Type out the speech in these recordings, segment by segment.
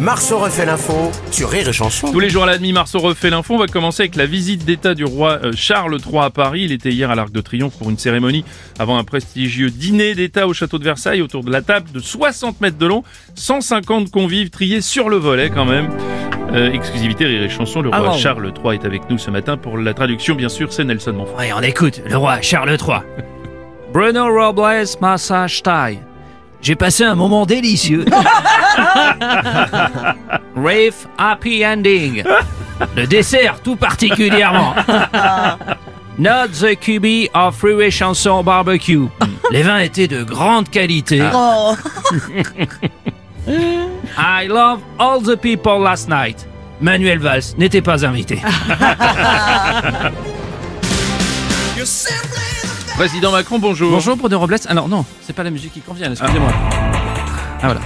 Marceau refait l'info sur Rire et Chanson. Tous les jours à la demi, Marceau refait l'info. On va commencer avec la visite d'État du roi euh, Charles III à Paris. Il était hier à l'Arc de Triomphe pour une cérémonie avant un prestigieux dîner d'État au château de Versailles autour de la table de 60 mètres de long. 150 convives triés sur le volet quand même. Euh, exclusivité Rire et Chanson, le roi Ah bon. Charles III est avec nous ce matin pour la traduction. Bien sûr, c'est Nelson Monfort. Ouais, on écoute, le roi Charles III. Bruno Robles, massage taille. J'ai passé un moment délicieux. Rave happy ending. Le dessert tout particulièrement. Not the QB of Freeway Chanson Barbecue. Les vins étaient de grande qualité. I love all the people last night. Manuel Valls n'était pas invité. Président Macron, bonjour. Bonjour Bruno Robles. Alors non, c'est pas la musique qui convient, excusez-moi. Ah voilà.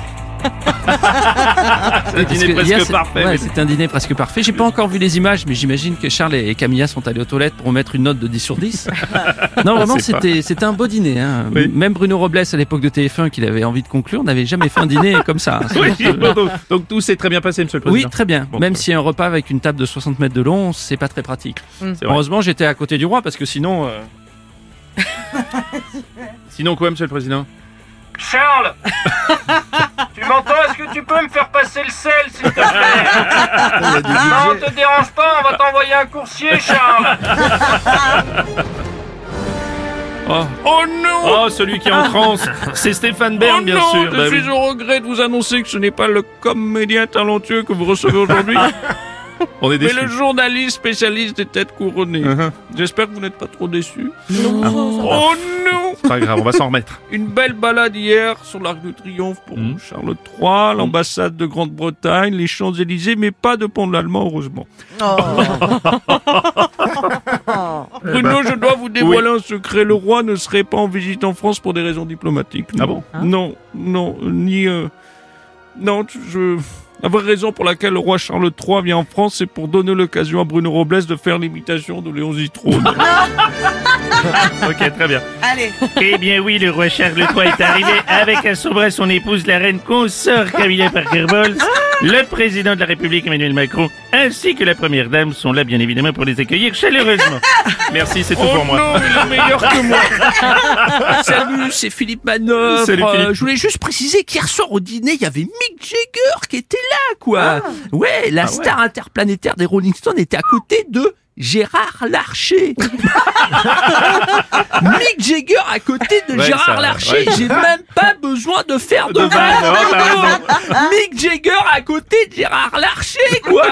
C'est un dîner que presque hier, parfait. ouais, mais- c'est un dîner presque parfait. J'ai pas encore vu les images, mais j'imagine que Charles et Camilla sont allés aux toilettes pour mettre une note de 10 sur 10. non, vraiment, c'était c'était un beau dîner. hein. Oui. Même Bruno Robles, à l'époque de TF1, qu'il avait envie de conclure, n'avait jamais fait un dîner comme ça. hein. Oui, donc, donc tout s'est très bien passé, monsieur le Oui, président. très bien. Bon, Même si un repas avec une table de 60 mètres de long, c'est pas très pratique. Heureusement, j'étais à côté du roi parce que sinon. euh, Sinon quoi, monsieur le président? Charles! Tu m'entends Est-ce que tu peux me faire passer le sel, s'il te plaît? Non, te dérange pas, on va t'envoyer un coursier, Charles. Oh, Oh non! Oh, celui qui est en transe, c'est Stéphane Bern, bien sûr. Bah oui. au regret de vous annoncer que ce n'est pas le comédien talentueux que vous recevez aujourd'hui, On est mais déçus. le journaliste spécialiste des têtes couronnées. Uh-huh. J'espère que vous n'êtes pas trop déçus. Ah. Oh non C'est pas grave, on va s'en remettre. Une belle balade hier sur l'Arc de Triomphe pour Mhm. Charles III, l'ambassade de Grande-Bretagne, les Champs-Élysées, mais pas de pont de l'Allemand, heureusement. Bruno, je dois vous dévoiler un secret. Le roi ne serait pas en visite en France pour des raisons diplomatiques. Ah non. bon Non, non, ni... euh, Non, je... La vraie raison pour laquelle le roi Charles III vient en France, c'est pour donner l'occasion à Bruno Robles de faire l'imitation de Léon Zitrone. Ok, très bien. Allez. Eh bien oui, le roi Charles III est arrivé avec à son bras son épouse, la reine consort Camilla Parker Bowles. Le président de la République, Emmanuel Macron, ainsi que la première dame sont là, bien évidemment, pour les accueillir chaleureusement. Merci, c'est tout Oh pour moi. non, il est meilleur que moi. Salut, c'est Philippe Manœuvre. Salut, Philippe. Euh, je voulais juste préciser qu'hier soir au dîner, il y avait Mick Jagger qui était là, quoi. Ah. Ouais, la star interplanétaire des Rolling Stones était à côté de Gérard Larcher. Mick Jagger à côté de Ouais, Gérard ça, Larcher. ouais. J'ai même pas besoin de faire de, De vanne, raison. Mick Jagger à côté de Gérard Larcher, quoi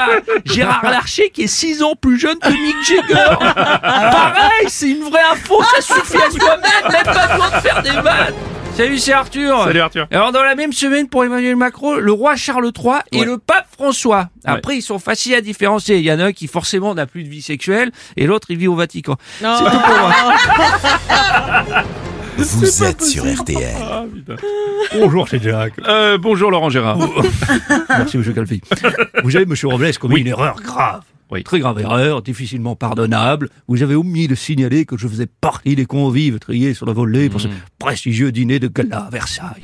Gérard Larcher qui est 6 ans plus jeune que Mick Jagger Pareil, c'est une vraie info, ça suffit à soi-même, même pas besoin de faire des vannes Salut, c'est Arthur Salut Arthur. alors dans la même semaine pour Emmanuel Macron, le roi Charles III et le pape François. Après ils sont faciles à différencier. Il y en a un qui forcément n'a plus de vie sexuelle et l'autre il vit au Vatican. C'est tout pour moi. Vous êtes sur RTL. Ah. Bonjour, c'est Jack. Euh, bonjour Laurent Gérard. Merci, monsieur Calvi. Vous avez, monsieur Robles, commis une erreur grave. Oui. Très grave erreur, difficilement pardonnable. Vous avez omis de signaler que je faisais partie des convives triés sur le volet pour ce Mm. prestigieux dîner de gala à Versailles.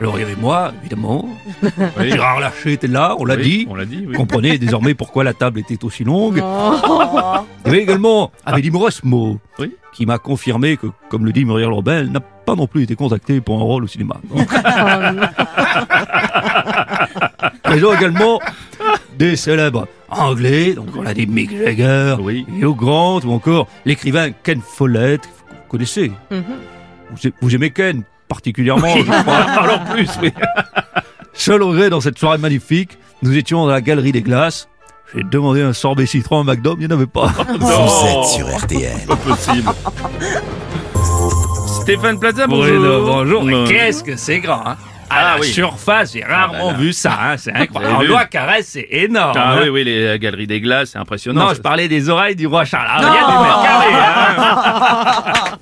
Alors, il y avait moi, évidemment. Oui. Gérard Larcher était là, on l'a Oui, dit. On l'a dit, oui. Vous comprenez désormais pourquoi la table était aussi longue. Il y avait également Amélie Morosmo, Oui. qui m'a confirmé que, comme le dit Muriel Robel, n'a pas non plus été contacté pour un rôle au cinéma. Donc- Présent également des célèbres anglais, donc on a des Mick Jagger, Oui. Hugh Grant, ou encore l'écrivain Ken Follett, que vous connaissez. vous, vous aimez Ken? Particulièrement, je crois. Alors plus, oui. Seul regret dans cette soirée magnifique, nous étions dans la galerie des glaces. J'ai demandé un sorbet citron à McDo, il n'y en avait pas. Vous êtes sur RTL. Pas possible. Stéphane Plaza, bonjour. Bruno, bonjour. Mais Non. qu'est-ce que c'est grand, hein? À Ah la oui. surface, j'ai rarement Ah là là. vu ça, hein, c'est incroyable. Vu Loi Caresse, c'est énorme. Ah hein. oui, oui, les galeries des glaces, c'est impressionnant. Non, ça. je parlais des oreilles du roi Charles. Alors, il y a du mètre carré, hein.